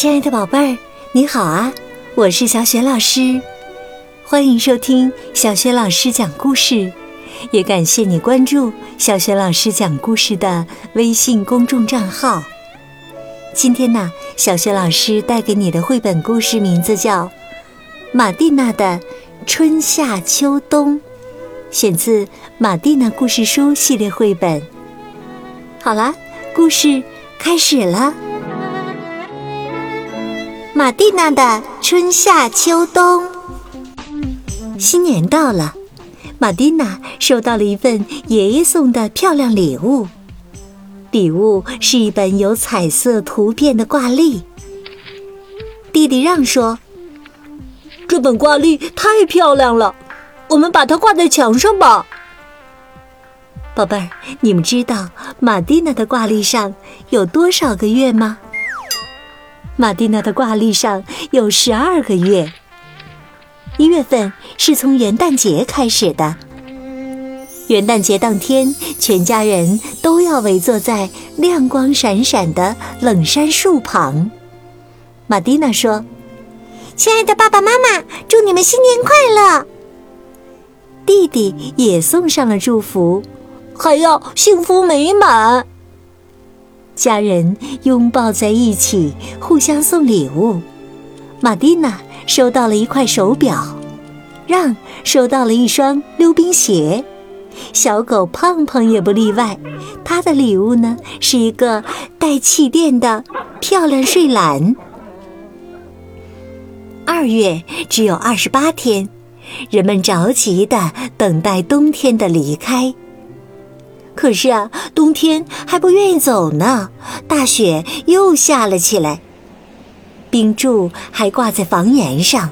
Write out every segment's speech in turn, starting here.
亲爱的宝贝儿，你好啊！我是小雪老师，欢迎收听小雪老师讲故事，也感谢你关注小雪老师讲故事的微信公众账号。今天呢，小雪老师带给你的绘本故事名字叫《马蒂娜的春夏秋冬》，选自《马蒂娜故事书》系列绘本。好了，故事开始了。马蒂娜的春夏秋冬。新年到了，马蒂娜收到了一份爷爷送的漂亮礼物。礼物是一本有彩色图片的挂历。弟弟让说：“这本挂历太漂亮了，我们把它挂在墙上吧。”宝贝儿，你们知道马蒂娜的挂历上有多少个月吗？马蒂娜的挂历上有十二个月。一月份是从元旦节开始的。元旦节当天，全家人都要围坐在亮光闪闪的冷杉树旁。马蒂娜说：“亲爱的爸爸妈妈，祝你们新年快乐！”弟弟也送上了祝福，还要幸福美满。家人拥抱在一起，互相送礼物。马蒂娜收到了一块手表，让收到了一双溜冰鞋，小狗胖胖也不例外。他的礼物呢，是一个带气垫的漂亮睡篮。二月只有二十八天，人们着急的等待冬天的离开。可是啊，冬天还不愿意走呢，大雪又下了起来，冰柱还挂在房檐上，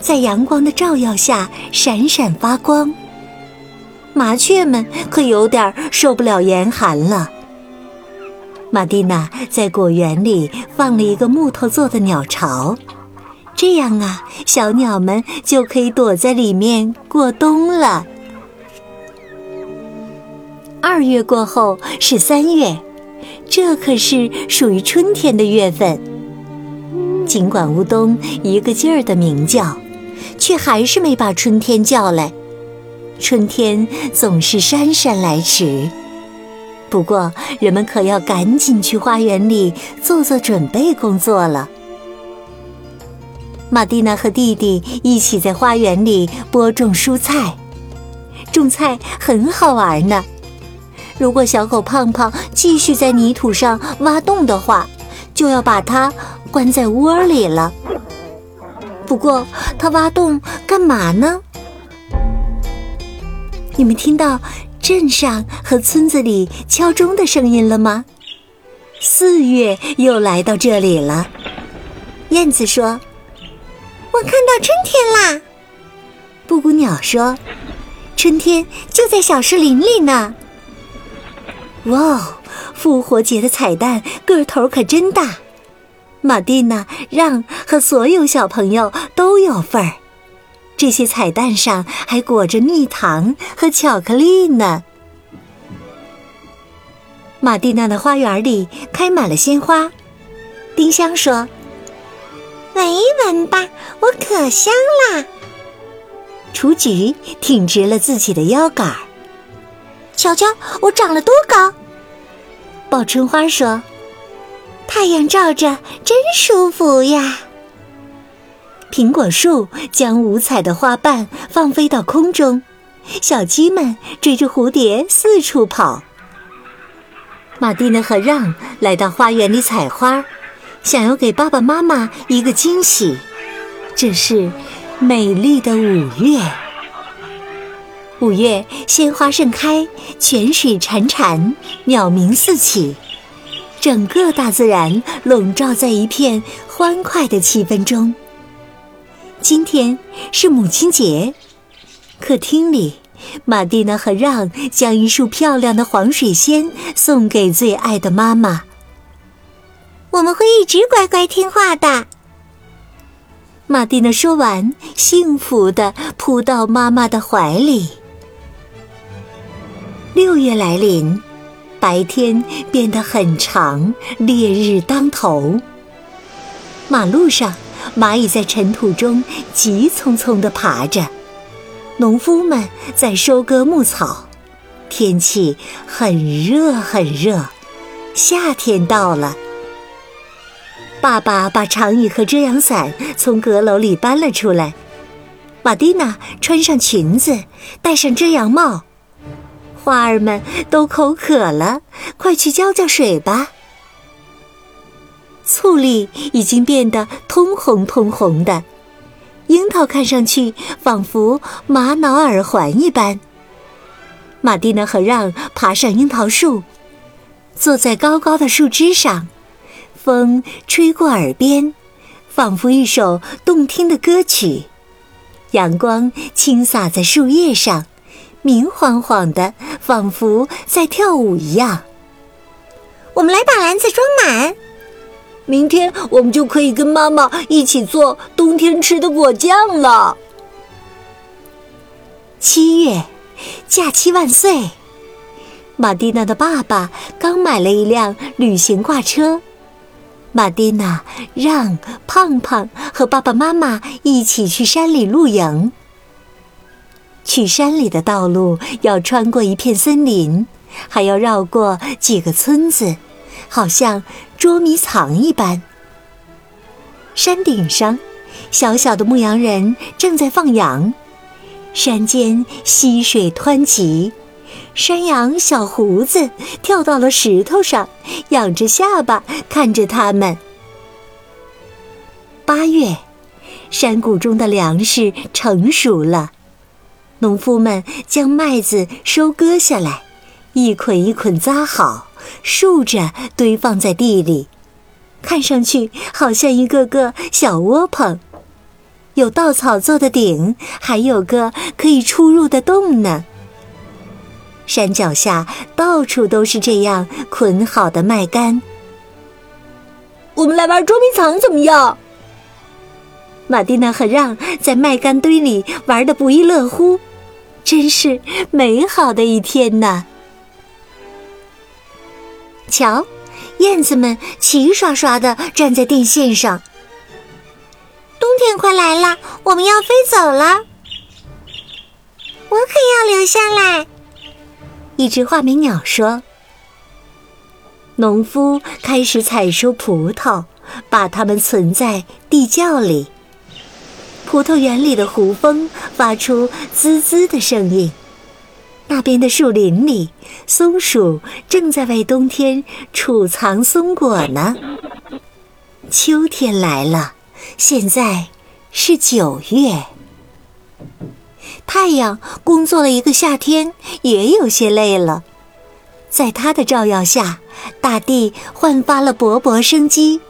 在阳光的照耀下闪闪发光。麻雀们可有点受不了严寒了。马蒂娜在果园里放了一个木头做的鸟巢，这样啊，小鸟们就可以躲在里面过冬了。二月过后是三月，这可是属于春天的月份。尽管乌冬一个劲儿的鸣叫，却还是没把春天叫来。春天总是姗姗来迟。不过，人们可要赶紧去花园里做做准备工作了。玛蒂娜和弟弟一起在花园里播种蔬菜，种菜很好玩呢。如果小狗胖胖继续在泥土上挖洞的话，就要把它关在窝里了。不过，它挖洞干嘛呢？你们听到镇上和村子里敲钟的声音了吗？四月又来到这里了。燕子说：“我看到春天啦。”布谷鸟说：“春天就在小树林里呢。”哇哦！复活节的彩蛋个头可真大，玛蒂娜、让和所有小朋友都有份儿。这些彩蛋上还裹着蜜糖和巧克力呢。玛蒂娜的花园里开满了鲜花，丁香说：“闻一闻吧，我可香啦。”雏菊挺直了自己的腰杆儿。瞧瞧，我长了多高！报春花说：“太阳照着真舒服呀。”苹果树将五彩的花瓣放飞到空中，小鸡们追着蝴蝶四处跑。玛蒂娜和让来到花园里采花，想要给爸爸妈妈一个惊喜。这是美丽的五月。五月，鲜花盛开，泉水潺潺，鸟鸣四起，整个大自然笼罩在一片欢快的气氛中。今天是母亲节，客厅里，玛蒂娜和让将一束漂亮的黄水仙送给最爱的妈妈。我们会一直乖乖听话的。玛蒂娜说完，幸福地扑到妈妈的怀里。六月来临，白天变得很长，烈日当头。马路上，蚂蚁在尘土中急匆匆地爬着。农夫们在收割牧草。天气很热很热，夏天到了。爸爸把长椅和遮阳伞从阁楼里搬了出来。玛蒂娜穿上裙子，戴上遮阳帽。花儿们都口渴了，快去浇浇水吧。醋栗已经变得通红通红的，樱桃看上去仿佛玛瑙耳环一般。玛蒂娜和让爬上樱桃树，坐在高高的树枝上，风吹过耳边，仿佛一首动听的歌曲。阳光倾洒在树叶上，明晃晃的，仿佛在跳舞一样。我们来把篮子装满。明天我们就可以跟妈妈一起做冬天吃的果酱了。七月，假期万岁！马蒂娜的爸爸刚买了一辆旅行挂车，马蒂娜让胖胖和爸爸妈妈一起去山里露营。去山里的道路要穿过一片森林，还要绕过几个村子。好像捉迷藏一般。山顶上，小小的牧羊人正在放羊。山间溪水湍急，山羊小胡子跳到了石头上，仰着下巴看着他们。八月，山谷中的粮食成熟了，农夫们将麦子收割下来，一捆一捆扎好。竖着堆放在地里，看上去好像一个个小窝棚，有稻草做的顶，还有个可以出入的洞呢。山脚下到处都是这样捆好的麦秆。我们来玩捉迷藏怎么样？马蒂娜和让在麦秆堆里玩的不亦乐乎，真是美好的一天呐！瞧，燕子们齐刷刷地站在电线上。冬天快来了，我们要飞走了。我可要留下来。一只画眉鸟说：“农夫开始采收葡萄，把它们存在地窖里。葡萄园里的胡蜂发出滋滋的声音。”那边的树林里，松鼠正在为冬天储藏松果呢。秋天来了，现在是九月。太阳工作了一个夏天，也有些累了。在它的照耀下，大地焕发了勃勃生机，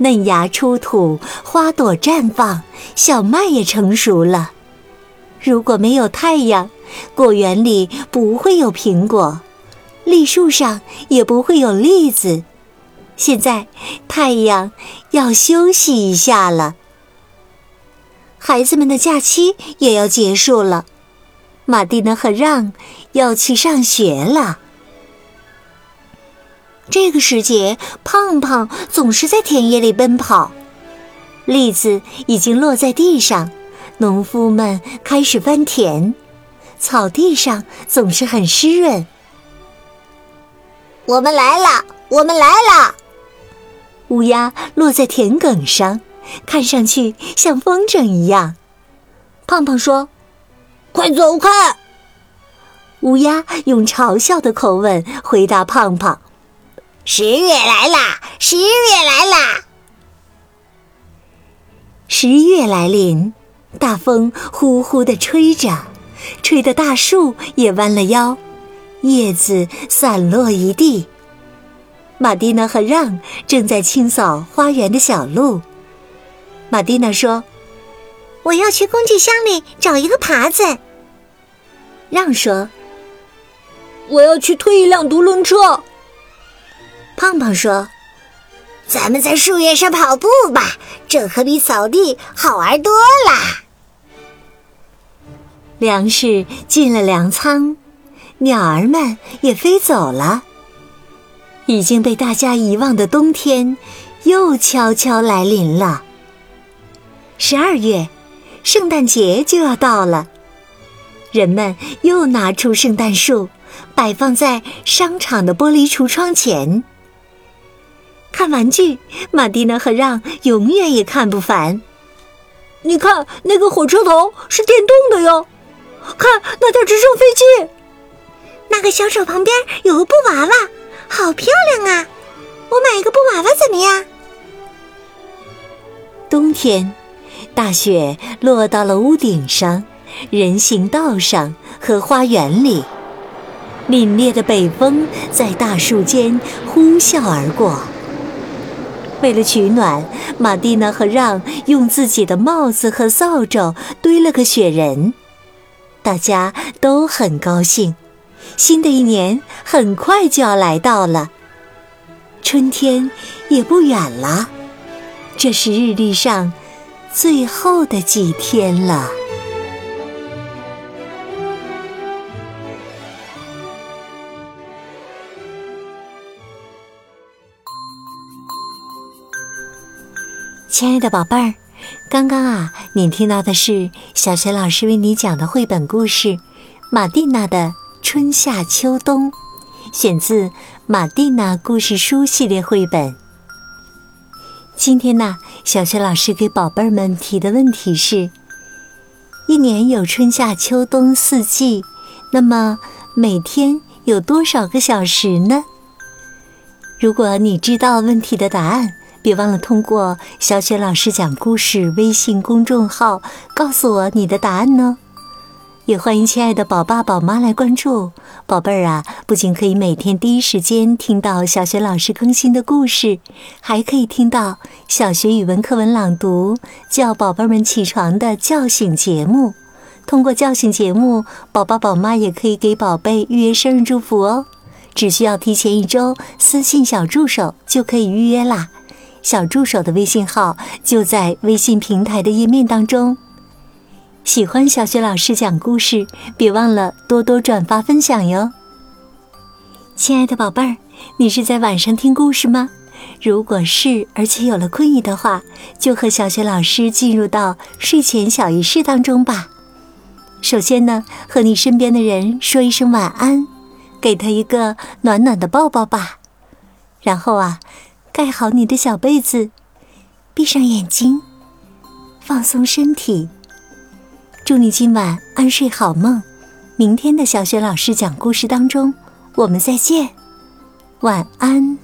嫩芽出土，花朵绽放，小麦也成熟了。如果没有太阳，果园里不会有苹果，栗树上也不会有栗子。现在太阳要休息一下了，孩子们的假期也要结束了，马蒂娜和让要去上学了。这个时节，胖胖总是在田野里奔跑，栗子已经落在地上，农夫们开始翻田。草地上总是很湿润。我们来了，我们来了。乌鸦落在田埂上，看上去像风筝一样。胖胖说：“快走开！”乌鸦用嘲笑的口吻回答胖胖：“十月来啦，十月来啦。”十月来临，大风呼呼的吹着。吹得大树也弯了腰，叶子散落一地。马蒂娜和让正在清扫花园的小路。马蒂娜说：“我要去工具箱里找一个耙子。”让说：“我要去推一辆独轮车。”胖胖说：“咱们在树叶上跑步吧，这可比扫地好玩多了。”粮食进了粮仓，鸟儿们也飞走了。已经被大家遗忘的冬天，又悄悄来临了。十二月，圣诞节就要到了，人们又拿出圣诞树，摆放在商场的玻璃橱窗前。看玩具，马蒂娜和让永远也看不烦。你看，那个火车头是电动的哟！看那架直升飞机，那个小手旁边有个布娃娃，好漂亮啊！我买一个布娃娃怎么样？冬天，大雪落到了屋顶上、人行道上和花园里，凛冽的北风在大树间呼啸而过。为了取暖，玛蒂娜和让用自己的帽子和扫帚堆了个雪人。大家都很高兴，新的一年很快就要来到了，春天也不远了。这是日历上最后的几天了。亲爱的宝贝儿，刚刚啊，你听到的是小学老师为你讲的绘本故事《马蒂娜的春夏秋冬》，选自《马蒂娜故事书》系列绘本。今天呢，小学老师给宝贝儿们提的问题是：一年有春夏秋冬四季，那么每天有多少个小时呢？如果你知道问题的答案，别忘了通过“小雪老师讲故事”微信公众号告诉我你的答案呢。也欢迎亲爱的宝爸宝妈来关注宝贝儿啊！不仅可以每天第一时间听到小学老师更新的故事，还可以听到小学语文课文朗读，叫宝贝们起床的叫醒节目。通过叫醒节目，宝爸宝妈也可以给宝贝预约生日祝福哦。只需要提前一周私信小助手就可以预约啦。小助手的微信号就在微信平台的页面当中。喜欢小雪老师讲故事，别忘了多多转发分享哟。亲爱的宝贝儿，你是在晚上听故事吗？如果是，而且有了困意的话，就和小雪老师进入到睡前小仪式当中吧。首先呢，和你身边的人说一声晚安，给他一个暖暖的抱抱吧。然后啊。盖好你的小被子，闭上眼睛，放松身体。祝你今晚安睡好梦。明天的小雪老师讲故事当中，我们再见，晚安。